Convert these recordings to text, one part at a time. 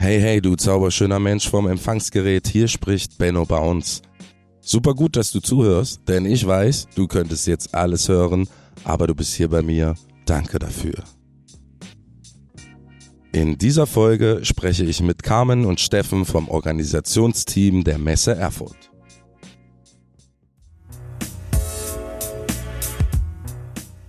Hey, hey, du zauberschöner Mensch vom Empfangsgerät, hier spricht Benno Bounce. Super gut, dass du zuhörst, denn ich weiß, du könntest jetzt alles hören, aber du bist hier bei mir. Danke dafür. In dieser Folge spreche ich mit Carmen und Steffen vom Organisationsteam der Messe Erfurt.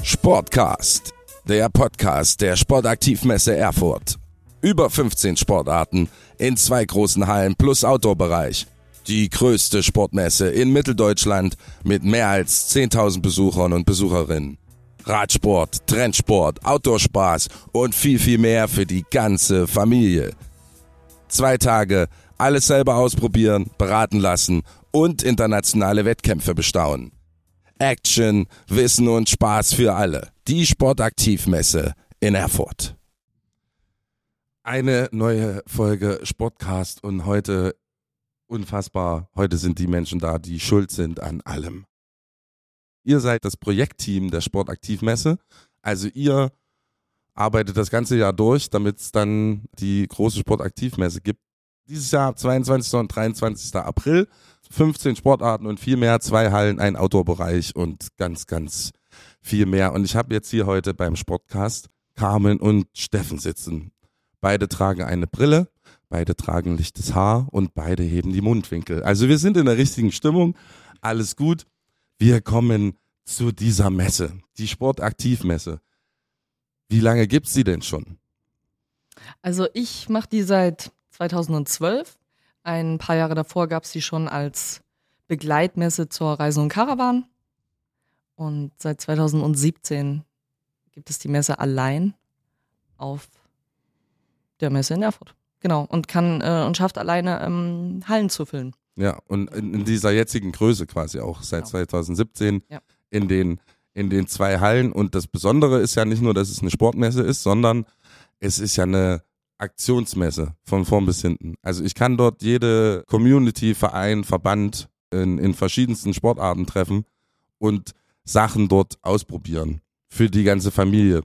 Sportcast, der Podcast der Sportaktivmesse Erfurt. Über 15 Sportarten in zwei großen Hallen plus Outdoor-Bereich. Die größte Sportmesse in Mitteldeutschland mit mehr als 10.000 Besuchern und Besucherinnen. Radsport, Trendsport, Outdoor-Spaß und viel, viel mehr für die ganze Familie. Zwei Tage, alles selber ausprobieren, beraten lassen und internationale Wettkämpfe bestaunen. Action, Wissen und Spaß für alle. Die Sportaktivmesse in Erfurt. Eine neue Folge Sportcast und heute unfassbar, heute sind die Menschen da, die schuld sind an allem. Ihr seid das Projektteam der Sportaktivmesse, also ihr arbeitet das ganze Jahr durch, damit es dann die große Sportaktivmesse gibt. Dieses Jahr 22. und 23. April 15 Sportarten und viel mehr, zwei Hallen, ein Outdoor-Bereich und ganz, ganz viel mehr. Und ich habe jetzt hier heute beim Sportcast Carmen und Steffen sitzen. Beide tragen eine Brille, beide tragen lichtes Haar und beide heben die Mundwinkel. Also wir sind in der richtigen Stimmung, alles gut. Wir kommen zu dieser Messe, die Sportaktivmesse. Wie lange gibt's sie denn schon? Also ich mache die seit 2012. Ein paar Jahre davor gab es sie schon als Begleitmesse zur Reise und Caravan. Und seit 2017 gibt es die Messe allein auf der Messe in Erfurt. Genau. Und kann äh, und schafft alleine ähm, Hallen zu füllen. Ja, und in, in dieser jetzigen Größe quasi auch seit genau. 2017 ja. in den in den zwei Hallen. Und das Besondere ist ja nicht nur, dass es eine Sportmesse ist, sondern es ist ja eine Aktionsmesse von vorn bis hinten. Also ich kann dort jede Community, Verein, Verband in, in verschiedensten Sportarten treffen und Sachen dort ausprobieren für die ganze Familie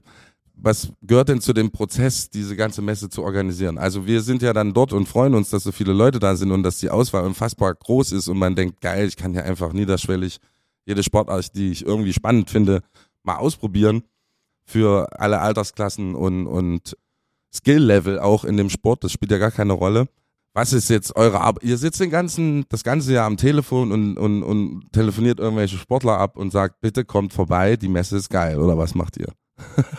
was gehört denn zu dem Prozess, diese ganze Messe zu organisieren? Also wir sind ja dann dort und freuen uns, dass so viele Leute da sind und dass die Auswahl unfassbar groß ist und man denkt, geil, ich kann ja einfach niederschwellig jede Sportart, die ich irgendwie spannend finde, mal ausprobieren für alle Altersklassen und, und Skill-Level auch in dem Sport. Das spielt ja gar keine Rolle. Was ist jetzt eure Arbeit? Ihr sitzt den ganzen, das ganze Jahr am Telefon und, und, und telefoniert irgendwelche Sportler ab und sagt, bitte kommt vorbei, die Messe ist geil. Oder was macht ihr?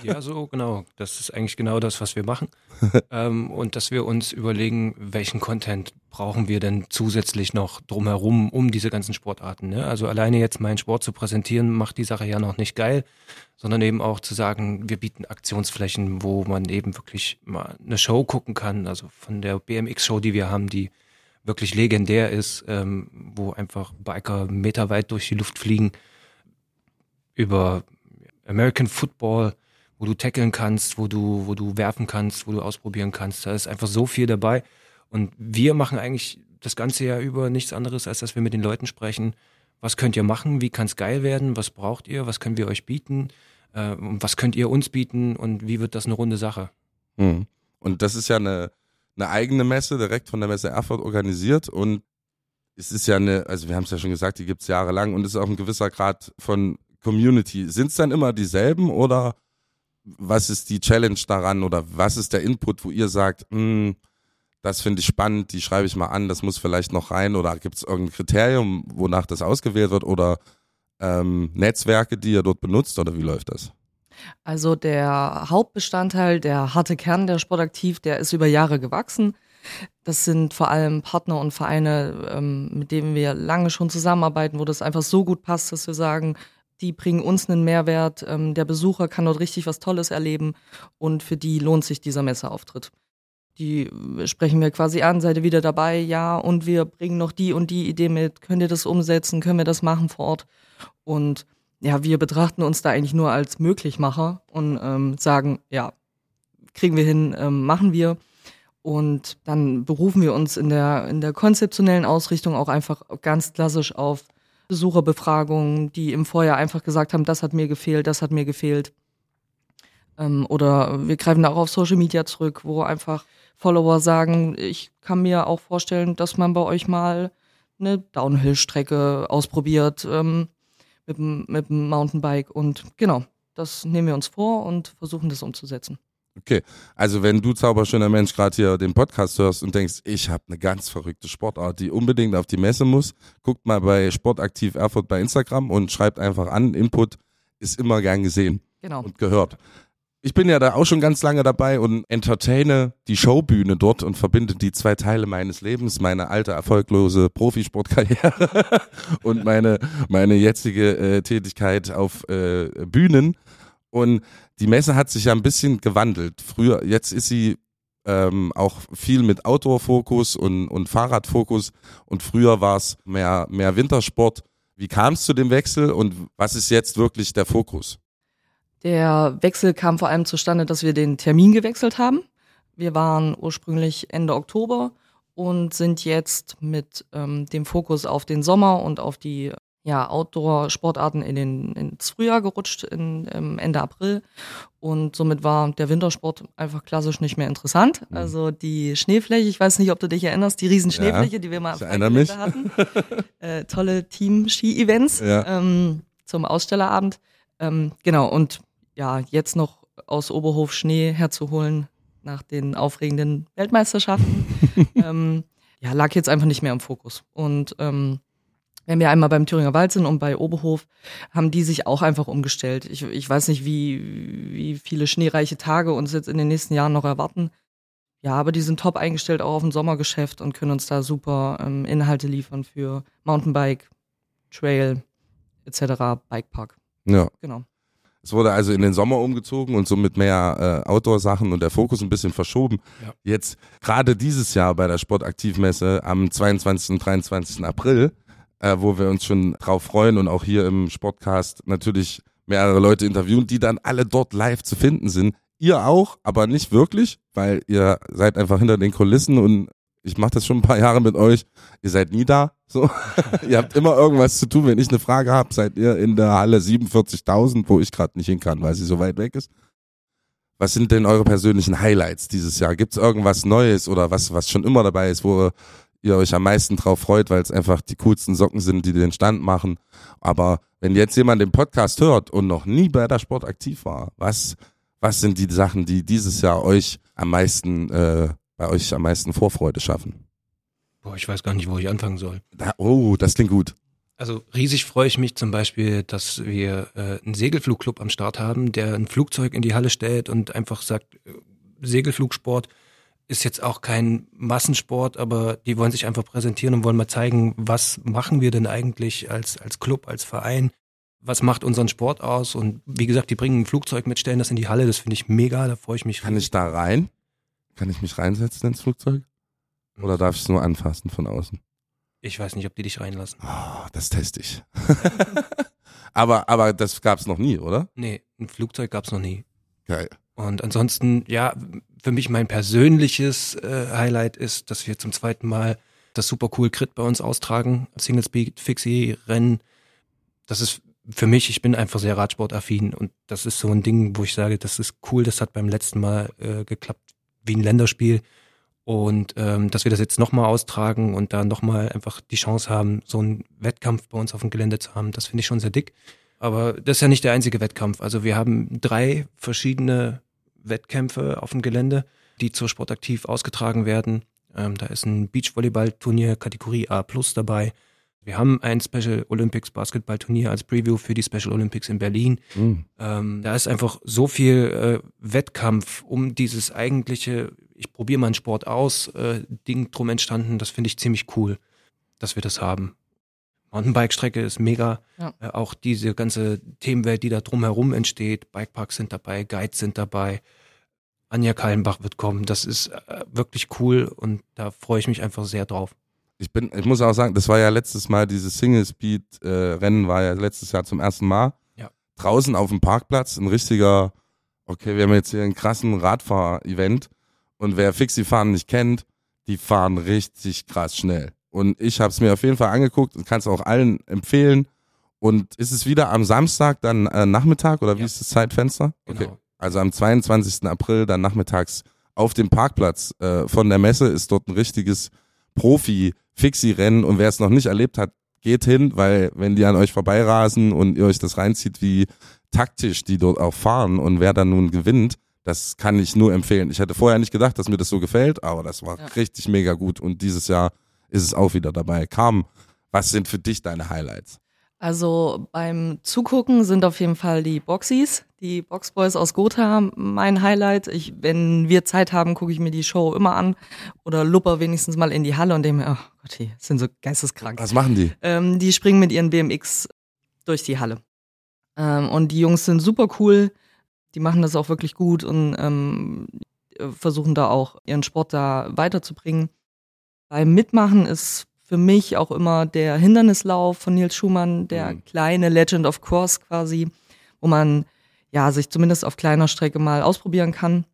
Ja, so genau. Das ist eigentlich genau das, was wir machen. ähm, und dass wir uns überlegen, welchen Content brauchen wir denn zusätzlich noch drumherum um diese ganzen Sportarten. Ne? Also alleine jetzt meinen Sport zu präsentieren, macht die Sache ja noch nicht geil, sondern eben auch zu sagen, wir bieten Aktionsflächen, wo man eben wirklich mal eine Show gucken kann. Also von der BMX-Show, die wir haben, die wirklich legendär ist, ähm, wo einfach Biker meterweit durch die Luft fliegen, über American Football, wo du tackeln kannst, wo du, wo du werfen kannst, wo du ausprobieren kannst. Da ist einfach so viel dabei. Und wir machen eigentlich das ganze Jahr über nichts anderes, als dass wir mit den Leuten sprechen. Was könnt ihr machen? Wie kann es geil werden? Was braucht ihr? Was können wir euch bieten? Äh, was könnt ihr uns bieten? Und wie wird das eine runde Sache? Mhm. Und das ist ja eine, eine eigene Messe, direkt von der Messe Erfurt organisiert. Und es ist ja eine, also wir haben es ja schon gesagt, die gibt es jahrelang und es ist auch ein gewisser Grad von Community, sind es dann immer dieselben oder was ist die Challenge daran oder was ist der Input, wo ihr sagt, hm, das finde ich spannend, die schreibe ich mal an, das muss vielleicht noch rein oder gibt es irgendein Kriterium, wonach das ausgewählt wird oder ähm, Netzwerke, die ihr dort benutzt oder wie läuft das? Also der Hauptbestandteil, der harte Kern der Sportaktiv, der ist über Jahre gewachsen. Das sind vor allem Partner und Vereine, ähm, mit denen wir lange schon zusammenarbeiten, wo das einfach so gut passt, dass wir sagen, die bringen uns einen Mehrwert. Ähm, der Besucher kann dort richtig was Tolles erleben und für die lohnt sich dieser Messeauftritt. Die äh, sprechen wir quasi an, seid ihr wieder dabei? Ja, und wir bringen noch die und die Idee mit. Könnt ihr das umsetzen? Können wir das machen vor Ort? Und ja, wir betrachten uns da eigentlich nur als Möglichmacher und ähm, sagen, ja, kriegen wir hin, ähm, machen wir. Und dann berufen wir uns in der, in der konzeptionellen Ausrichtung auch einfach ganz klassisch auf Besucherbefragungen, die im Vorjahr einfach gesagt haben, das hat mir gefehlt, das hat mir gefehlt. Ähm, oder wir greifen auch auf Social Media zurück, wo einfach Follower sagen, ich kann mir auch vorstellen, dass man bei euch mal eine Downhill-Strecke ausprobiert ähm, mit, mit dem Mountainbike. Und genau, das nehmen wir uns vor und versuchen das umzusetzen. Okay, also wenn du zauberschöner Mensch gerade hier den Podcast hörst und denkst, ich habe eine ganz verrückte Sportart, die unbedingt auf die Messe muss, guckt mal bei Sportaktiv Erfurt bei Instagram und schreibt einfach an. Input ist immer gern gesehen genau. und gehört. Ich bin ja da auch schon ganz lange dabei und entertaine die Showbühne dort und verbinde die zwei Teile meines Lebens, meine alte erfolglose Profisportkarriere und meine, meine jetzige äh, Tätigkeit auf äh, Bühnen. Und die Messe hat sich ja ein bisschen gewandelt. Früher, jetzt ist sie ähm, auch viel mit Outdoor-Fokus und, und Fahrradfokus und früher war es mehr, mehr Wintersport. Wie kam es zu dem Wechsel und was ist jetzt wirklich der Fokus? Der Wechsel kam vor allem zustande, dass wir den Termin gewechselt haben. Wir waren ursprünglich Ende Oktober und sind jetzt mit ähm, dem Fokus auf den Sommer und auf die ja, Outdoor-Sportarten in den, ins Frühjahr gerutscht, in, ähm, Ende April. Und somit war der Wintersport einfach klassisch nicht mehr interessant. Mhm. Also die Schneefläche, ich weiß nicht, ob du dich erinnerst, die riesen Schneefläche, ja, die wir mal am hatten. äh, tolle Team-Ski-Events ja. ähm, zum Ausstellerabend. Ähm, genau, und ja, jetzt noch aus Oberhof Schnee herzuholen nach den aufregenden Weltmeisterschaften, ähm, ja, lag jetzt einfach nicht mehr im Fokus. Und ähm, wenn wir einmal beim Thüringer Wald sind und bei Oberhof, haben die sich auch einfach umgestellt. Ich, ich weiß nicht, wie, wie viele schneereiche Tage uns jetzt in den nächsten Jahren noch erwarten. Ja, aber die sind top eingestellt auch auf dem Sommergeschäft und können uns da super ähm, Inhalte liefern für Mountainbike, Trail etc., Bikepark. Ja. Genau. Es wurde also in den Sommer umgezogen und somit mehr äh, Outdoor-Sachen und der Fokus ein bisschen verschoben. Ja. Jetzt gerade dieses Jahr bei der Sportaktivmesse am 22. und 23. April äh, wo wir uns schon drauf freuen und auch hier im Sportcast natürlich mehrere Leute interviewen, die dann alle dort live zu finden sind. Ihr auch, aber nicht wirklich, weil ihr seid einfach hinter den Kulissen und ich mache das schon ein paar Jahre mit euch. Ihr seid nie da. So. ihr habt immer irgendwas zu tun. Wenn ich eine Frage habe, seid ihr in der Halle 47.000, wo ich gerade nicht hin kann, weil sie so weit weg ist. Was sind denn eure persönlichen Highlights dieses Jahr? Gibt es irgendwas Neues oder was, was schon immer dabei ist, wo ihr euch am meisten drauf freut, weil es einfach die coolsten Socken sind, die den Stand machen. Aber wenn jetzt jemand den Podcast hört und noch nie bei der Sport aktiv war, was, was sind die Sachen, die dieses Jahr euch am meisten, äh, bei euch am meisten Vorfreude schaffen? Boah, ich weiß gar nicht, wo ich anfangen soll. Da, oh, das klingt gut. Also riesig freue ich mich zum Beispiel, dass wir äh, einen Segelflugclub am Start haben, der ein Flugzeug in die Halle stellt und einfach sagt, äh, Segelflugsport, ist jetzt auch kein Massensport, aber die wollen sich einfach präsentieren und wollen mal zeigen, was machen wir denn eigentlich als, als Club, als Verein? Was macht unseren Sport aus? Und wie gesagt, die bringen ein Flugzeug mit, stellen das in die Halle. Das finde ich mega, da freue ich mich. Kann ich da rein? Kann ich mich reinsetzen ins Flugzeug? Oder darf ich es nur anfassen von außen? Ich weiß nicht, ob die dich reinlassen. Oh, das teste ich. aber, aber das gab es noch nie, oder? Nee, ein Flugzeug gab es noch nie. Geil. Und ansonsten, ja, für mich mein persönliches äh, Highlight ist, dass wir zum zweiten Mal das Super Cool Crit bei uns austragen. Single Speed Fixie Rennen. Das ist für mich, ich bin einfach sehr Radsportaffin und das ist so ein Ding, wo ich sage, das ist cool, das hat beim letzten Mal äh, geklappt wie ein Länderspiel. Und ähm, dass wir das jetzt nochmal austragen und da nochmal einfach die Chance haben, so einen Wettkampf bei uns auf dem Gelände zu haben, das finde ich schon sehr dick. Aber das ist ja nicht der einzige Wettkampf. Also wir haben drei verschiedene Wettkämpfe auf dem Gelände, die zur Sportaktiv ausgetragen werden. Ähm, da ist ein Beachvolleyball-Turnier Kategorie A Plus dabei. Wir haben ein Special Olympics Basketball-Turnier als Preview für die Special Olympics in Berlin. Mhm. Ähm, da ist einfach so viel äh, Wettkampf um dieses eigentliche, ich probiere meinen Sport aus, äh, Ding drum entstanden. Das finde ich ziemlich cool, dass wir das haben. Mountainbike-Strecke ist mega. Ja. Äh, auch diese ganze Themenwelt, die da drumherum entsteht. Bikeparks sind dabei, Guides sind dabei. Anja Kallenbach wird kommen. Das ist äh, wirklich cool und da freue ich mich einfach sehr drauf. Ich bin, ich muss auch sagen, das war ja letztes Mal, dieses Single-Speed-Rennen äh, war ja letztes Jahr zum ersten Mal. Ja. Draußen auf dem Parkplatz, ein richtiger, okay, wir haben jetzt hier einen krassen Radfahr-Event und wer Fixie-Fahren nicht kennt, die fahren richtig krass schnell. Und ich habe es mir auf jeden Fall angeguckt und kann es auch allen empfehlen. Und ist es wieder am Samstag, dann äh, Nachmittag oder wie ja. ist das Zeitfenster? Genau. Okay. Also am 22. April, dann nachmittags auf dem Parkplatz äh, von der Messe ist dort ein richtiges Profi-Fixie-Rennen und wer es noch nicht erlebt hat, geht hin, weil wenn die an euch vorbeirasen und ihr euch das reinzieht, wie taktisch die dort auch fahren und wer dann nun gewinnt, das kann ich nur empfehlen. Ich hätte vorher nicht gedacht, dass mir das so gefällt, aber das war ja. richtig mega gut und dieses Jahr ist es auch wieder dabei. Carmen, was sind für dich deine Highlights? Also beim Zugucken sind auf jeden Fall die Boxies, die Boxboys aus Gotha mein Highlight. Ich, wenn wir Zeit haben, gucke ich mir die Show immer an oder lupper wenigstens mal in die Halle und denke mir, oh Gott, die sind so geisteskrank. Was machen die? Ähm, die springen mit ihren BMX durch die Halle. Ähm, und die Jungs sind super cool, die machen das auch wirklich gut und ähm, versuchen da auch ihren Sport da weiterzubringen. Beim Mitmachen ist für mich auch immer der Hindernislauf von Nils Schumann, der mhm. kleine Legend of Course quasi, wo man ja sich zumindest auf kleiner Strecke mal ausprobieren kann.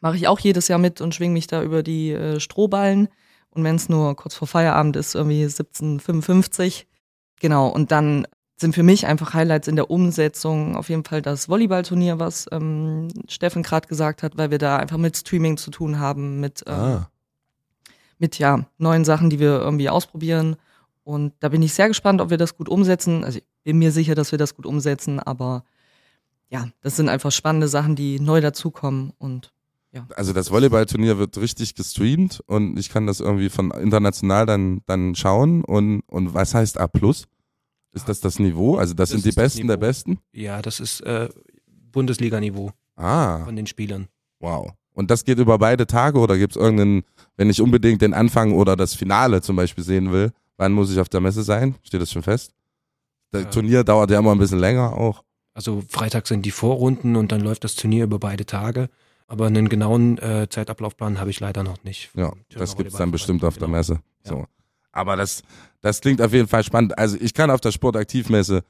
Mache ich auch jedes Jahr mit und schwinge mich da über die äh, Strohballen. Und wenn es nur kurz vor Feierabend ist, irgendwie 1755. Genau, und dann sind für mich einfach Highlights in der Umsetzung auf jeden Fall das Volleyballturnier, was ähm, Steffen gerade gesagt hat, weil wir da einfach mit Streaming zu tun haben, mit ähm, ah mit ja neuen Sachen, die wir irgendwie ausprobieren. Und da bin ich sehr gespannt, ob wir das gut umsetzen. Also ich bin mir sicher, dass wir das gut umsetzen, aber ja, das sind einfach spannende Sachen, die neu dazukommen und ja. Also das Volleyballturnier wird richtig gestreamt und ich kann das irgendwie von international dann, dann schauen und, und was heißt A+. Ist das das Niveau? Also das, das sind die Besten der Besten? Ja, das ist äh, Bundesliga-Niveau ah. von den Spielern. Wow. Und das geht über beide Tage oder gibt es irgendeinen, wenn ich unbedingt den Anfang oder das Finale zum Beispiel sehen will, wann muss ich auf der Messe sein? Steht das schon fest? Das ja. Turnier dauert ja immer ein bisschen länger auch. Also Freitag sind die Vorrunden und dann läuft das Turnier über beide Tage. Aber einen genauen äh, Zeitablaufplan habe ich leider noch nicht. Ja, das gibt es dann bestimmt auf genau. der Messe. Ja. So. Aber das, das klingt auf jeden Fall spannend. Also ich kann auf der Sportaktivmesse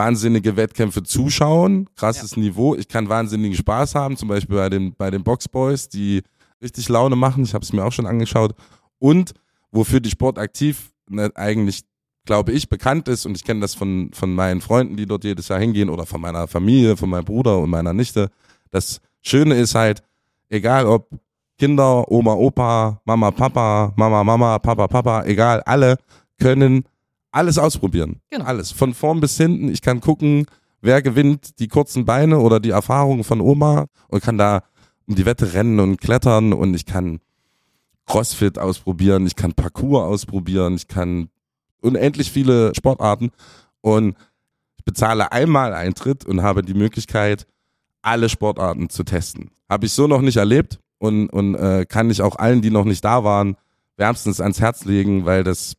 wahnsinnige Wettkämpfe zuschauen, krasses ja. Niveau. Ich kann wahnsinnigen Spaß haben, zum Beispiel bei den, bei den Boxboys, die richtig Laune machen. Ich habe es mir auch schon angeschaut. Und wofür die Sport aktiv ne, eigentlich, glaube ich, bekannt ist, und ich kenne das von, von meinen Freunden, die dort jedes Jahr hingehen, oder von meiner Familie, von meinem Bruder und meiner Nichte. Das Schöne ist halt, egal ob Kinder, Oma, Opa, Mama, Papa, Mama, Mama, Papa, Papa, egal, alle können alles ausprobieren. Genau. Alles. Von vorn bis hinten. Ich kann gucken, wer gewinnt die kurzen Beine oder die Erfahrungen von Oma und kann da um die Wette rennen und klettern und ich kann Crossfit ausprobieren, ich kann Parkour ausprobieren, ich kann unendlich viele Sportarten und ich bezahle einmal Eintritt und habe die Möglichkeit, alle Sportarten zu testen. Habe ich so noch nicht erlebt und, und äh, kann ich auch allen, die noch nicht da waren, wärmstens ans Herz legen, weil das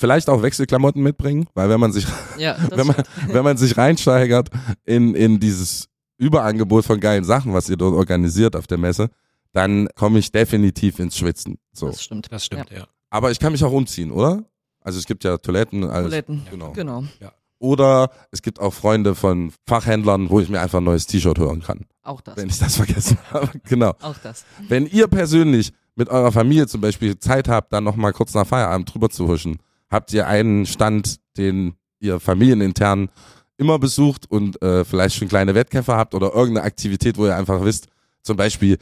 vielleicht auch Wechselklamotten mitbringen, weil wenn man sich, ja, wenn man, wenn man sich reinsteigert in, in dieses Überangebot von geilen Sachen, was ihr dort organisiert auf der Messe, dann komme ich definitiv ins Schwitzen. So. Das stimmt. Das stimmt, ja. ja. Aber ich kann mich auch umziehen, oder? Also es gibt ja Toiletten. Alles, Toiletten, genau. genau. Ja. Oder es gibt auch Freunde von Fachhändlern, wo ich mir einfach ein neues T-Shirt hören kann. Auch das. Wenn ich das vergessen habe. genau. Auch das. Wenn ihr persönlich mit eurer Familie zum Beispiel Zeit habt, dann nochmal kurz nach Feierabend drüber zu huschen, habt ihr einen Stand, den ihr familienintern immer besucht und äh, vielleicht schon kleine Wettkämpfe habt oder irgendeine Aktivität, wo ihr einfach wisst, zum Beispiel,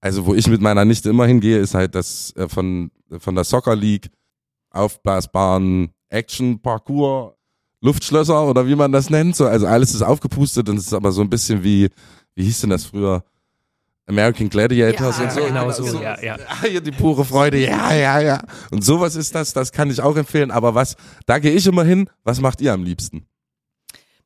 also wo ich mit meiner Nichte immer hingehe, ist halt das äh, von, von der Soccer League aufblasbaren Action Parkour Luftschlösser oder wie man das nennt. So, also alles ist aufgepustet und es ist aber so ein bisschen wie, wie hieß denn das früher? American Gladiators ja, und so. Genau so, ja, ja. Hier die pure Freude, ja, ja, ja. Und sowas ist das, das kann ich auch empfehlen. Aber was, da gehe ich immer hin. Was macht ihr am liebsten?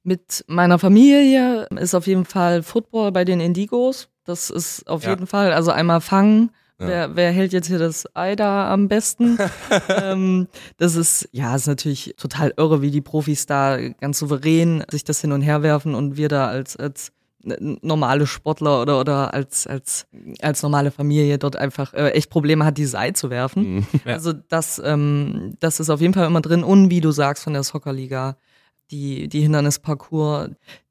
Mit meiner Familie ist auf jeden Fall Football bei den Indigos. Das ist auf ja. jeden Fall, also einmal fangen. Ja. Wer, wer hält jetzt hier das Ei da am besten? ähm, das ist, ja, ist natürlich total irre, wie die Profis da ganz souverän sich das hin und her werfen und wir da als, als normale Sportler oder oder als als als normale Familie dort einfach äh, echt Probleme hat, dieses Ei zu werfen. Mhm. Ja. Also das ähm, das ist auf jeden Fall immer drin und wie du sagst von der Soccerliga die die Hindernisparcours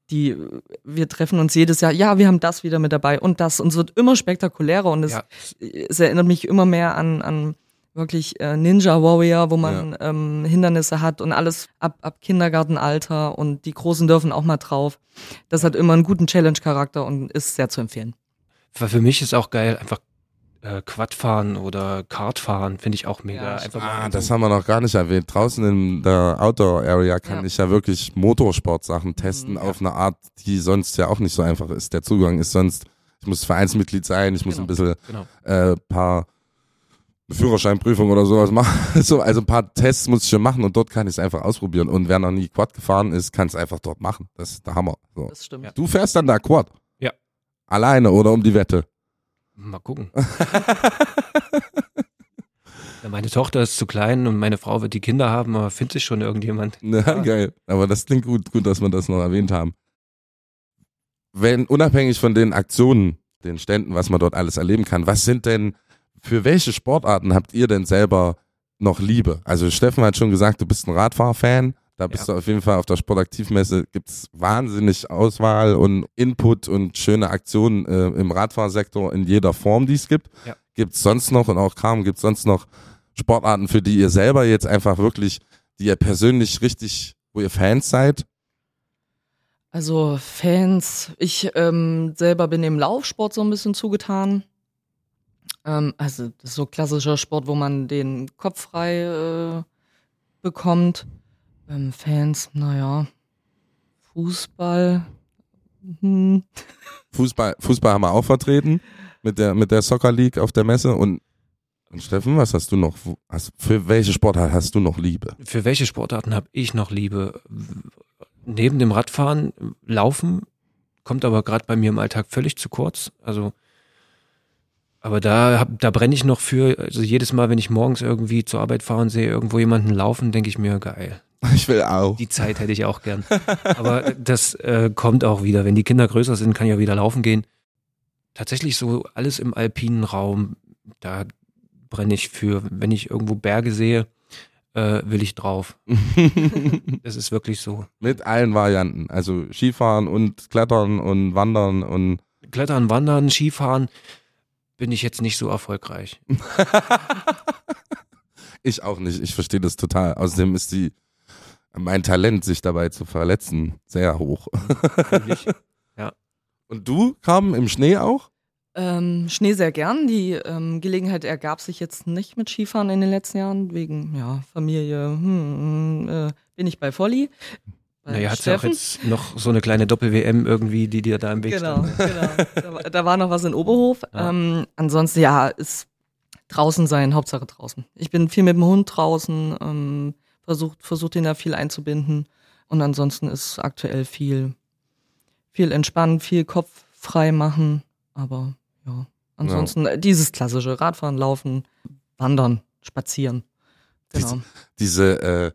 die wir treffen uns jedes Jahr, ja, wir haben das wieder mit dabei und das und es wird immer spektakulärer und es, ja. es erinnert mich immer mehr an an wirklich äh, Ninja Warrior, wo man ja. ähm, Hindernisse hat und alles ab, ab Kindergartenalter und die Großen dürfen auch mal drauf. Das hat immer einen guten Challenge-Charakter und ist sehr zu empfehlen. für mich ist auch geil, einfach äh, Quadfahren oder Kartfahren finde ich auch mega. Ja, ah, das haben wir noch gar nicht erwähnt. Draußen in der Outdoor Area kann ja. ich ja wirklich Motorsportsachen testen mhm, auf eine Art, die sonst ja auch nicht so einfach ist. Der Zugang ist sonst, ich muss Vereinsmitglied sein, ich muss genau. ein bisschen genau. äh, paar Führerscheinprüfung oder sowas machen. So, also ein paar Tests muss ich schon machen und dort kann ich es einfach ausprobieren. Und wer noch nie Quad gefahren ist, kann es einfach dort machen. Das ist der Hammer. So. Das stimmt. Du fährst dann da Quad? Ja. Alleine oder um die Wette? Mal gucken. ja, meine Tochter ist zu klein und meine Frau wird die Kinder haben, aber findet sich schon irgendjemand. Na, ja. geil. Aber das klingt gut, gut, dass wir das noch erwähnt haben. Wenn, unabhängig von den Aktionen, den Ständen, was man dort alles erleben kann, was sind denn, für welche Sportarten habt ihr denn selber noch Liebe? Also Steffen hat schon gesagt, du bist ein Radfahrfan. Da bist ja. du auf jeden Fall auf der Sportaktivmesse, gibt's wahnsinnig Auswahl und Input und schöne Aktionen äh, im Radfahrsektor in jeder Form, die es gibt. Ja. Gibt's sonst noch und auch Kram, gibt's sonst noch Sportarten, für die ihr selber jetzt einfach wirklich, die ihr persönlich richtig, wo ihr Fans seid? Also Fans, ich ähm, selber bin im Laufsport so ein bisschen zugetan. Ähm, also das ist so klassischer Sport, wo man den Kopf frei äh, bekommt. Ähm, Fans, naja. Fußball. Hm. Fußball, Fußball haben wir auch vertreten mit der, mit der Soccer League auf der Messe und und Steffen, was hast du noch? Hast, für welche Sportart hast du noch Liebe? Für welche Sportarten habe ich noch Liebe? Neben dem Radfahren, Laufen kommt aber gerade bei mir im Alltag völlig zu kurz. Also, aber da, da brenne ich noch für. Also jedes Mal, wenn ich morgens irgendwie zur Arbeit fahre und sehe irgendwo jemanden laufen, denke ich mir geil. Ich will auch. Die Zeit hätte ich auch gern. Aber das äh, kommt auch wieder. Wenn die Kinder größer sind, kann ich ja wieder laufen gehen. Tatsächlich so alles im alpinen Raum, da brenne ich für. Wenn ich irgendwo Berge sehe, äh, will ich drauf. das ist wirklich so. Mit allen Varianten. Also Skifahren und Klettern und Wandern und. Klettern, Wandern, Skifahren bin ich jetzt nicht so erfolgreich. ich auch nicht. Ich verstehe das total. Außerdem ist die mein Talent, sich dabei zu verletzen, sehr hoch. ja. Und du, kam im Schnee auch? Ähm, Schnee sehr gern. Die ähm, Gelegenheit ergab sich jetzt nicht mit Skifahren in den letzten Jahren, wegen ja, Familie. Hm, hm äh, bin ich bei Volli. Naja, hat ja auch jetzt noch so eine kleine Doppel-WM irgendwie, die dir da im Weg genau, stand. Genau, da, da, war noch was in Oberhof. Ja. Ähm, ansonsten, ja, ist draußen sein, Hauptsache draußen. Ich bin viel mit dem Hund draußen. Ähm, versucht, versucht ihn da viel einzubinden. Und ansonsten ist aktuell viel, viel entspannen, viel Kopf frei machen. Aber ja, ansonsten ja. dieses klassische Radfahren, Laufen, Wandern, Spazieren. Genau. Diese, diese, äh,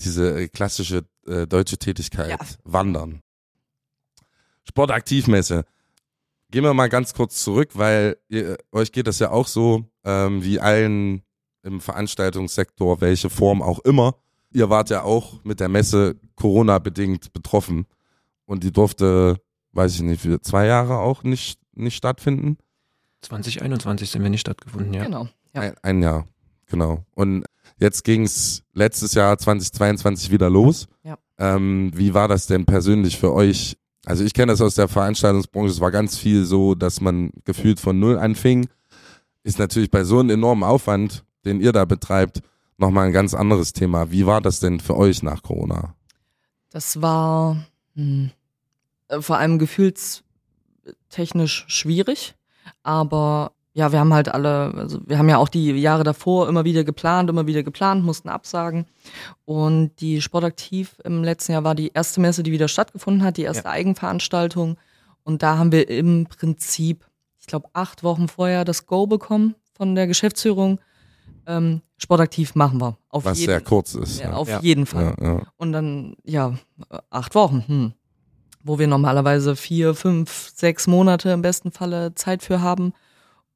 diese klassische äh, deutsche Tätigkeit, ja. Wandern. Sportaktivmesse. Gehen wir mal ganz kurz zurück, weil ihr, euch geht das ja auch so, ähm, wie allen im Veranstaltungssektor, welche Form auch immer ihr wart ja auch mit der Messe Corona-bedingt betroffen. Und die durfte, weiß ich nicht, für zwei Jahre auch nicht, nicht stattfinden. 2021 sind wir nicht stattgefunden, ja. Genau. Ja. Ein, ein Jahr, genau. Und jetzt ging es letztes Jahr 2022 wieder los. Ja. Ähm, wie war das denn persönlich für euch? Also ich kenne das aus der Veranstaltungsbranche, es war ganz viel so, dass man gefühlt von null anfing. Ist natürlich bei so einem enormen Aufwand, den ihr da betreibt, nochmal ein ganz anderes Thema. Wie war das denn für euch nach Corona? Das war hm, äh, vor allem gefühlstechnisch schwierig, aber ja, wir haben halt alle, also wir haben ja auch die Jahre davor immer wieder geplant, immer wieder geplant, mussten absagen. Und die Sportaktiv im letzten Jahr war die erste Messe, die wieder stattgefunden hat, die erste ja. Eigenveranstaltung. Und da haben wir im Prinzip, ich glaube, acht Wochen vorher das Go bekommen von der Geschäftsführung ähm, sportaktiv machen wir. Auf Was jeden, sehr kurz ist. Ja, auf ja. jeden Fall. Ja, Und dann, ja, acht Wochen, hm, wo wir normalerweise vier, fünf, sechs Monate im besten Falle Zeit für haben.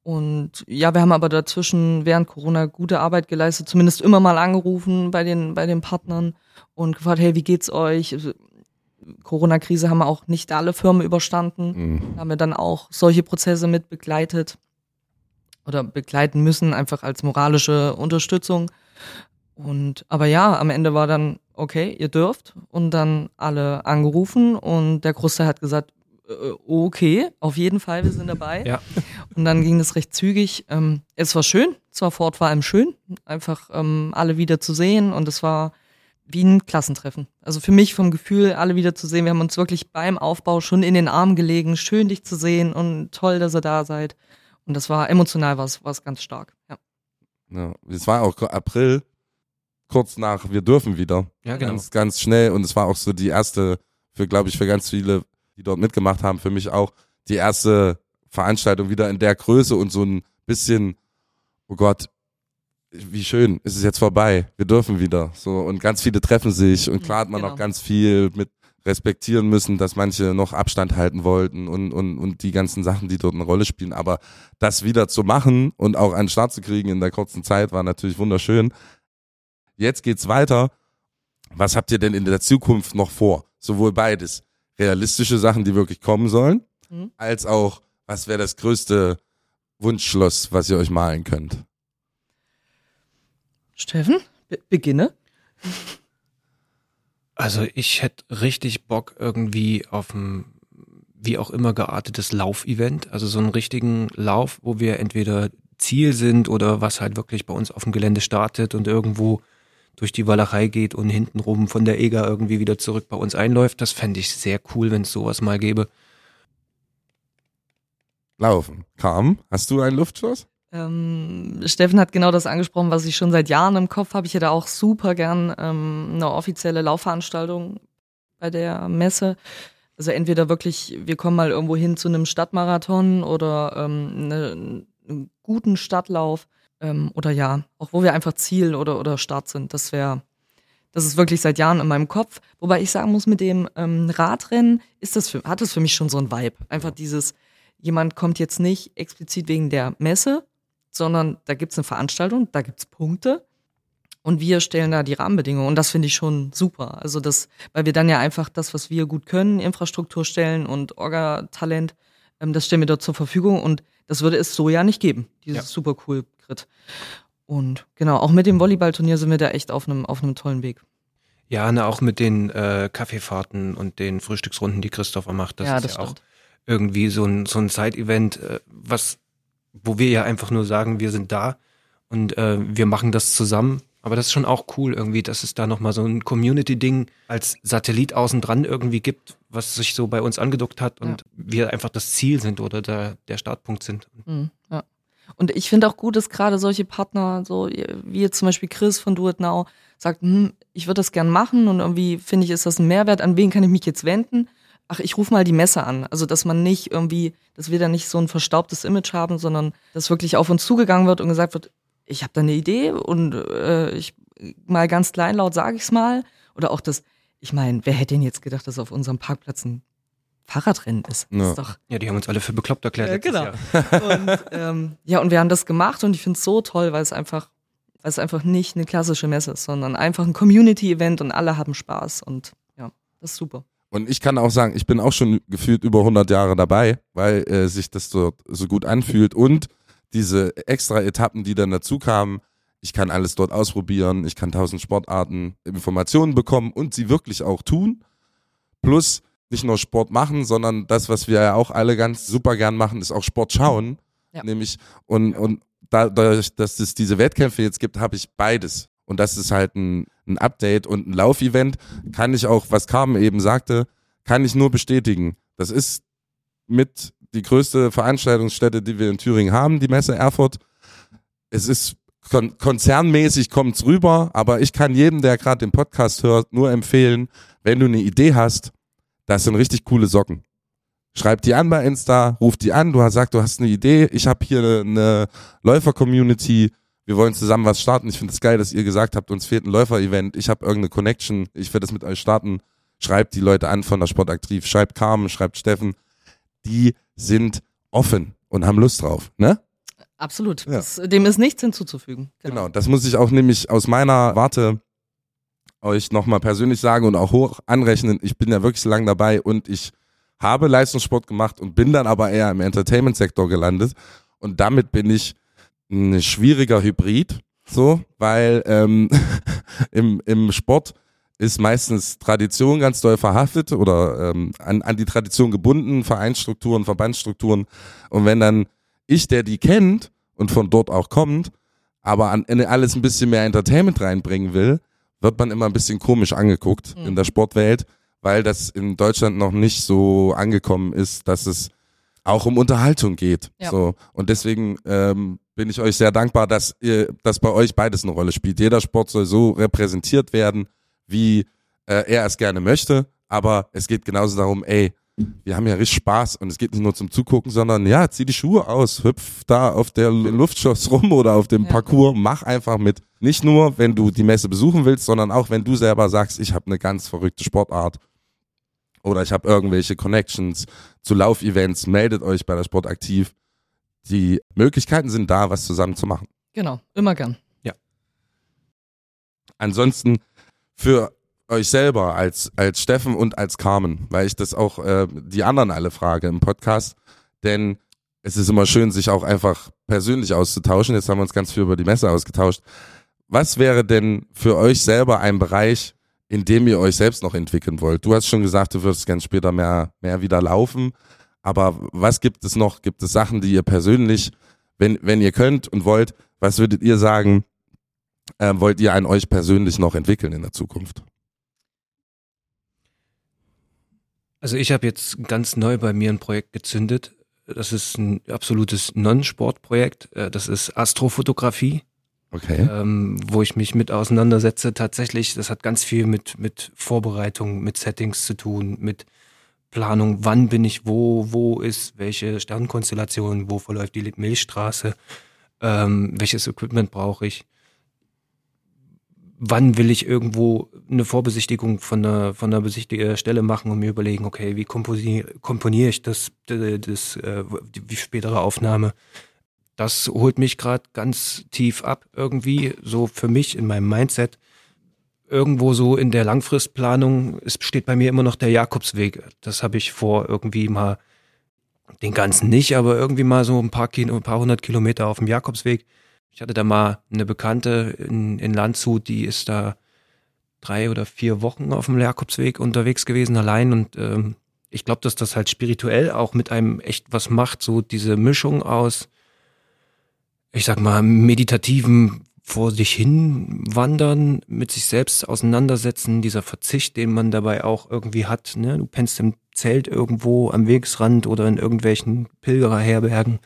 Und ja, wir haben aber dazwischen während Corona gute Arbeit geleistet, zumindest immer mal angerufen bei den, bei den Partnern und gefragt, hey, wie geht's euch? Corona-Krise haben wir auch nicht alle Firmen überstanden. Mhm. Da haben wir dann auch solche Prozesse mit begleitet oder begleiten müssen, einfach als moralische Unterstützung. Und aber ja, am Ende war dann, okay, ihr dürft. Und dann alle angerufen und der Großteil hat gesagt, äh, okay, auf jeden Fall, wir sind dabei. Ja. Und dann ging das recht zügig. Ähm, es war schön, es war vor Ort vor allem schön, einfach ähm, alle wieder zu sehen und es war wie ein Klassentreffen. Also für mich vom Gefühl, alle wieder zu sehen. Wir haben uns wirklich beim Aufbau schon in den Arm gelegen, schön dich zu sehen und toll, dass ihr da seid. Und das war emotional was, was ganz stark. Ja. ja. Es war auch April, kurz nach wir dürfen wieder. Ja, genau. Ganz, ganz schnell und es war auch so die erste, für glaube ich, für ganz viele, die dort mitgemacht haben, für mich auch die erste Veranstaltung wieder in der Größe und so ein bisschen, oh Gott, wie schön, ist es jetzt vorbei, wir dürfen wieder. So, und ganz viele treffen sich und klar hat man genau. auch ganz viel mit respektieren müssen, dass manche noch Abstand halten wollten und, und, und die ganzen Sachen, die dort eine Rolle spielen. Aber das wieder zu machen und auch den Start zu kriegen in der kurzen Zeit war natürlich wunderschön. Jetzt geht's weiter. Was habt ihr denn in der Zukunft noch vor? Sowohl beides. Realistische Sachen, die wirklich kommen sollen, mhm. als auch, was wäre das größte Wunschschloss, was ihr euch malen könnt? Steffen, be beginne. Also ich hätte richtig Bock irgendwie auf ein wie auch immer geartetes Laufevent, also so einen richtigen Lauf, wo wir entweder Ziel sind oder was halt wirklich bei uns auf dem Gelände startet und irgendwo durch die Walachei geht und hintenrum von der EGA irgendwie wieder zurück bei uns einläuft. Das fände ich sehr cool, wenn es sowas mal gäbe. Laufen. Kam, hast du ein Luftschloss? Ähm, Steffen hat genau das angesprochen, was ich schon seit Jahren im Kopf habe. Ich hätte auch super gern ähm, eine offizielle Laufveranstaltung bei der Messe. Also entweder wirklich, wir kommen mal irgendwo hin zu einem Stadtmarathon oder ähm, eine, einen guten Stadtlauf ähm, oder ja, auch wo wir einfach Ziel oder, oder Start sind. Das wäre, das ist wirklich seit Jahren in meinem Kopf. Wobei ich sagen muss, mit dem ähm, Radrennen ist das für, hat das für mich schon so ein Vibe. Einfach dieses, jemand kommt jetzt nicht explizit wegen der Messe, sondern da gibt es eine Veranstaltung, da gibt es Punkte und wir stellen da die Rahmenbedingungen und das finde ich schon super. Also das, weil wir dann ja einfach das, was wir gut können, Infrastruktur stellen und Orga-Talent, ähm, das stellen wir dort zur Verfügung und das würde es so ja nicht geben, dieses ja. super cool Grid. Und genau, auch mit dem Volleyballturnier sind wir da echt auf einem auf einem tollen Weg. Ja, ne, auch mit den äh, Kaffeefahrten und den Frühstücksrunden, die Christopher macht, das ja, ist das ja stimmt. auch irgendwie so ein so ein Side-Event, äh, was wo wir ja einfach nur sagen, wir sind da und äh, wir machen das zusammen. Aber das ist schon auch cool irgendwie, dass es da nochmal so ein Community-Ding als Satellit außen dran irgendwie gibt, was sich so bei uns angedockt hat und ja. wir einfach das Ziel sind oder der, der Startpunkt sind. Mhm, ja. Und ich finde auch gut, dass gerade solche Partner, so wie jetzt zum Beispiel Chris von Do It Now, sagt, hm, ich würde das gern machen und irgendwie finde ich, ist das ein Mehrwert, an wen kann ich mich jetzt wenden? Ach, ich rufe mal die Messe an. Also, dass man nicht irgendwie, dass wir da nicht so ein verstaubtes Image haben, sondern dass wirklich auf uns zugegangen wird und gesagt wird, ich habe da eine Idee und äh, ich mal ganz kleinlaut sage ich es mal. Oder auch das, ich meine, wer hätte denn jetzt gedacht, dass auf unserem Parkplatz ein Fahrradrennen ist? Ja. ist doch, ja, die haben uns alle für bekloppt erklärt. Ja, genau. und, ähm, ja, und wir haben das gemacht und ich finde es so toll, weil es einfach, weil es einfach nicht eine klassische Messe ist, sondern einfach ein Community-Event und alle haben Spaß und ja, das ist super. Und ich kann auch sagen, ich bin auch schon gefühlt über 100 Jahre dabei, weil äh, sich das dort so gut anfühlt und diese extra Etappen, die dann dazu kamen, ich kann alles dort ausprobieren, ich kann tausend Sportarten, Informationen bekommen und sie wirklich auch tun. Plus nicht nur Sport machen, sondern das, was wir ja auch alle ganz super gern machen, ist auch Sport schauen. Ja. Nämlich, und, und dadurch, dass es diese Wettkämpfe jetzt gibt, habe ich beides. Und das ist halt ein, ein Update und ein Laufevent. Kann ich auch, was Carmen eben sagte, kann ich nur bestätigen. Das ist mit die größte Veranstaltungsstätte, die wir in Thüringen haben, die Messe Erfurt. Es ist kon konzernmäßig kommt's rüber, aber ich kann jedem, der gerade den Podcast hört, nur empfehlen, wenn du eine Idee hast, das sind richtig coole Socken. Schreib die an bei Insta, ruf die an, du hast gesagt, du hast eine Idee, ich habe hier eine Läufer-Community, wir wollen zusammen was starten. Ich finde es geil, dass ihr gesagt habt, uns fehlt ein Läufer-Event. Ich habe irgendeine Connection. Ich werde das mit euch starten. Schreibt die Leute an von der Sportaktiv. Schreibt Carmen, schreibt Steffen. Die sind offen und haben Lust drauf, ne? Absolut. Ja. Das, dem ist nichts hinzuzufügen. Genau. genau. Das muss ich auch nämlich aus meiner Warte euch nochmal persönlich sagen und auch hoch anrechnen. Ich bin ja wirklich so lange dabei und ich habe Leistungssport gemacht und bin dann aber eher im Entertainment-Sektor gelandet. Und damit bin ich ein schwieriger Hybrid, so, weil ähm, im, im Sport ist meistens Tradition ganz doll verhaftet oder ähm, an, an die Tradition gebunden, Vereinsstrukturen, Verbandsstrukturen. Und wenn dann ich, der die kennt und von dort auch kommt, aber an, in alles ein bisschen mehr Entertainment reinbringen will, wird man immer ein bisschen komisch angeguckt mhm. in der Sportwelt, weil das in Deutschland noch nicht so angekommen ist, dass es auch um Unterhaltung geht. Ja. So. Und deswegen ähm, bin ich euch sehr dankbar, dass ihr, dass bei euch beides eine Rolle spielt. Jeder Sport soll so repräsentiert werden wie äh, er es gerne möchte. Aber es geht genauso darum, ey, wir haben ja richtig Spaß und es geht nicht nur zum Zugucken, sondern ja, zieh die Schuhe aus, hüpf da auf der Luftschloss rum oder auf dem ja. Parcours, mach einfach mit. Nicht nur, wenn du die Messe besuchen willst, sondern auch, wenn du selber sagst, ich habe eine ganz verrückte Sportart oder ich habe irgendwelche Connections zu Laufevents, meldet euch bei der Sport aktiv. Die Möglichkeiten sind da, was zusammen zu machen. Genau, immer gern. Ja. Ansonsten für euch selber als, als Steffen und als Carmen, weil ich das auch äh, die anderen alle frage im Podcast, denn es ist immer schön, sich auch einfach persönlich auszutauschen. Jetzt haben wir uns ganz viel über die Messe ausgetauscht. Was wäre denn für euch selber ein Bereich, in dem ihr euch selbst noch entwickeln wollt? Du hast schon gesagt, du wirst ganz später mehr, mehr wieder laufen. Aber was gibt es noch? Gibt es Sachen, die ihr persönlich, wenn, wenn ihr könnt und wollt, was würdet ihr sagen, äh, wollt ihr an euch persönlich noch entwickeln in der Zukunft? Also ich habe jetzt ganz neu bei mir ein Projekt gezündet. Das ist ein absolutes Non-Sport-Projekt. Äh, das ist Astrofotografie. Okay. Ähm, wo ich mich mit auseinandersetze. Tatsächlich, das hat ganz viel mit, mit Vorbereitung, mit Settings zu tun, mit Planung, wann bin ich wo, wo ist welche Sternkonstellation, wo verläuft die Milchstraße, ähm, welches Equipment brauche ich wann will ich irgendwo eine Vorbesichtigung von einer, von einer Besichtigstelle machen und mir überlegen, okay, wie komponiere, komponiere ich das, das, das äh, die spätere Aufnahme. Das holt mich gerade ganz tief ab irgendwie, so für mich in meinem Mindset. Irgendwo so in der Langfristplanung es steht bei mir immer noch der Jakobsweg. Das habe ich vor irgendwie mal, den ganzen nicht, aber irgendwie mal so ein paar, ein paar hundert Kilometer auf dem Jakobsweg ich hatte da mal eine Bekannte in, in Landshut, die ist da drei oder vier Wochen auf dem Jakobsweg unterwegs gewesen, allein. Und ähm, ich glaube, dass das halt spirituell auch mit einem echt was macht, so diese Mischung aus, ich sag mal, meditativen vor sich hin wandern, mit sich selbst auseinandersetzen, dieser Verzicht, den man dabei auch irgendwie hat. Ne? Du pennst im Zelt irgendwo am Wegesrand oder in irgendwelchen Pilgererherbergen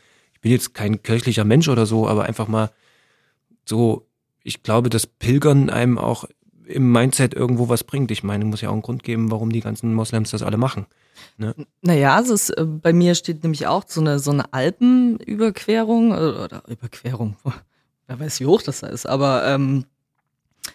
bin jetzt kein kirchlicher Mensch oder so, aber einfach mal so, ich glaube, dass Pilgern einem auch im Mindset irgendwo was bringt. Ich meine, muss ja auch einen Grund geben, warum die ganzen Moslems das alle machen. Ne? Naja, also es, äh, bei mir steht nämlich auch so eine, so eine Alpenüberquerung äh, oder Überquerung. Wer weiß, wie hoch das da ist, aber ähm,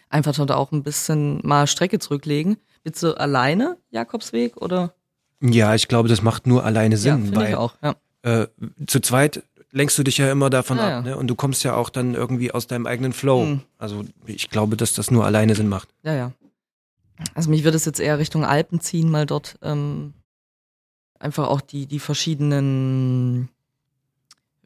einfach dort auch ein bisschen mal Strecke zurücklegen. Willst du alleine Jakobsweg oder? Ja, ich glaube, das macht nur alleine Sinn, ja, weil ich auch, ja. äh, zu zweit lenkst du dich ja immer davon ah, ab, ne? Und du kommst ja auch dann irgendwie aus deinem eigenen Flow. Mhm. Also ich glaube, dass das nur alleine Sinn macht. Ja, ja. Also mich würde es jetzt eher Richtung Alpen ziehen, mal dort ähm, einfach auch die, die verschiedenen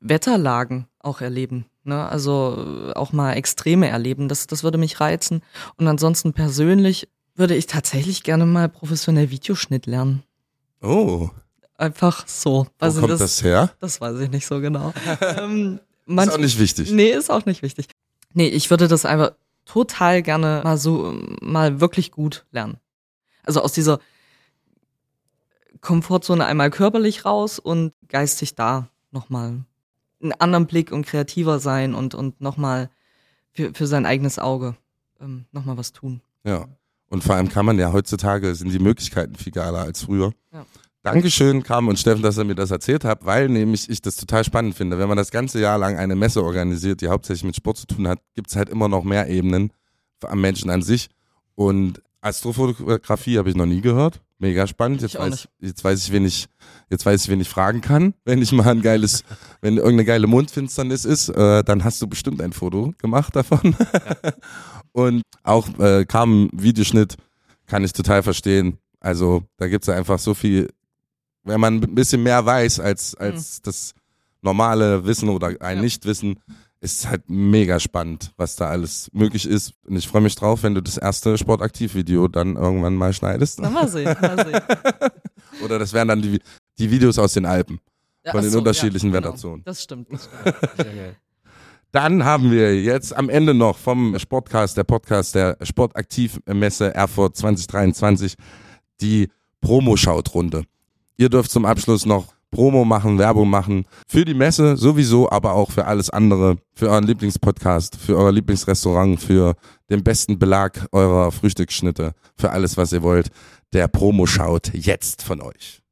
Wetterlagen auch erleben. Ne? Also auch mal Extreme erleben. Das, das würde mich reizen. Und ansonsten persönlich würde ich tatsächlich gerne mal professionell Videoschnitt lernen. Oh. Einfach so. Wo also kommt das, das, her? Das weiß ich nicht so genau. ähm, manch, ist auch nicht wichtig. Nee, ist auch nicht wichtig. Nee, ich würde das einfach total gerne mal so, mal wirklich gut lernen. Also aus dieser Komfortzone einmal körperlich raus und geistig da nochmal einen anderen Blick und kreativer sein und, und nochmal für, für sein eigenes Auge ähm, nochmal was tun. Ja. Und vor allem kann man ja heutzutage, sind die Möglichkeiten viel geiler als früher. Ja. Dankeschön, Carmen und Steffen, dass ihr mir das erzählt habt, weil nämlich ich das total spannend finde. Wenn man das ganze Jahr lang eine Messe organisiert, die hauptsächlich mit Sport zu tun hat, gibt's halt immer noch mehr Ebenen am Menschen an sich. Und Astrofotografie habe ich noch nie gehört. Mega spannend. Jetzt weiß, jetzt weiß ich, wen ich, jetzt weiß ich, wen ich fragen kann. Wenn ich mal ein geiles, wenn irgendeine geile Mondfinsternis ist, äh, dann hast du bestimmt ein Foto gemacht davon. Ja. und auch äh, Carmen Videoschnitt kann ich total verstehen. Also da gibt's ja einfach so viel wenn man ein bisschen mehr weiß als, als mhm. das normale Wissen oder ein ja. Nichtwissen, ist halt mega spannend, was da alles möglich ist. Und ich freue mich drauf, wenn du das erste Sportaktiv-Video dann irgendwann mal schneidest. Na, mal sehen, mal sehen. Oder das wären dann die, die Videos aus den Alpen. Ja, Von den so, unterschiedlichen ja, genau. Wetterzonen. Das stimmt. Das stimmt. Sehr geil. Dann haben wir jetzt am Ende noch vom Sportcast, der Podcast der Sportaktivmesse Erfurt 2023, die Promo-Schaut-Runde. Ihr dürft zum Abschluss noch Promo machen, Werbung machen. Für die Messe sowieso, aber auch für alles andere. Für euren Lieblingspodcast, für euer Lieblingsrestaurant, für den besten Belag eurer Frühstücksschnitte, für alles, was ihr wollt. Der Promo schaut jetzt von euch.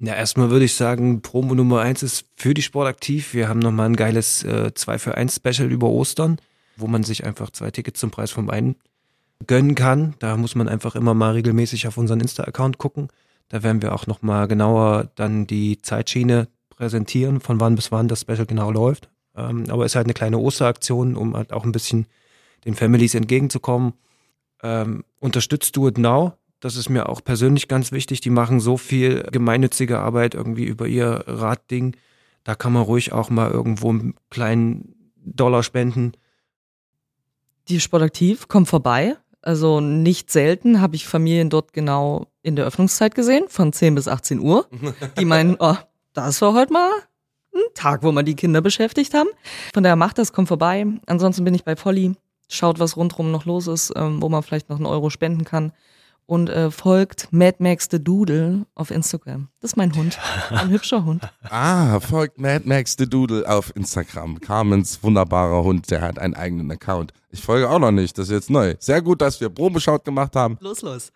Ja, erstmal würde ich sagen, Promo Nummer eins ist für die Sportaktiv. Wir haben nochmal ein geiles äh, 2 für 1 Special über Ostern, wo man sich einfach zwei Tickets zum Preis vom einen gönnen kann. Da muss man einfach immer mal regelmäßig auf unseren Insta-Account gucken. Da werden wir auch nochmal genauer dann die Zeitschiene präsentieren, von wann bis wann das Special genau läuft. Ähm, aber es ist halt eine kleine Osteraktion, um halt auch ein bisschen den Families entgegenzukommen. Ähm, unterstützt Do It Now. Das ist mir auch persönlich ganz wichtig. Die machen so viel gemeinnützige Arbeit irgendwie über ihr Radding. Da kann man ruhig auch mal irgendwo einen kleinen Dollar spenden. Die Sportaktiv kommt vorbei. Also nicht selten habe ich Familien dort genau in der Öffnungszeit gesehen, von 10 bis 18 Uhr. Die meinen, oh, das war heute mal ein Tag, wo wir die Kinder beschäftigt haben. Von daher macht das, kommt vorbei. Ansonsten bin ich bei Polly. Schaut, was rundherum noch los ist, ähm, wo man vielleicht noch einen Euro spenden kann. Und äh, folgt Mad Max the Doodle auf Instagram. Das ist mein Hund. Ein hübscher Hund. Ah, folgt Mad Max the Doodle auf Instagram. Carmens wunderbarer Hund, der hat einen eigenen Account. Ich folge auch noch nicht, das ist jetzt neu. Sehr gut, dass wir Probeschaut gemacht haben. Los, los.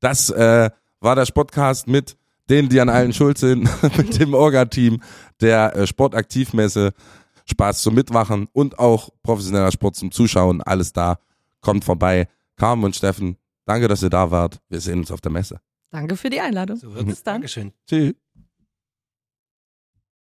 Das äh, war der Sportcast mit denen, die an allen schuld sind, mit dem Orga-Team der äh, Sportaktivmesse. Spaß zum Mitmachen und auch professioneller Sport zum Zuschauen. Alles da. Kommt vorbei. Carmen und Steffen, danke, dass ihr da wart. Wir sehen uns auf der Messe. Danke für die Einladung. So. Bis dann. Dankeschön. Tschüss.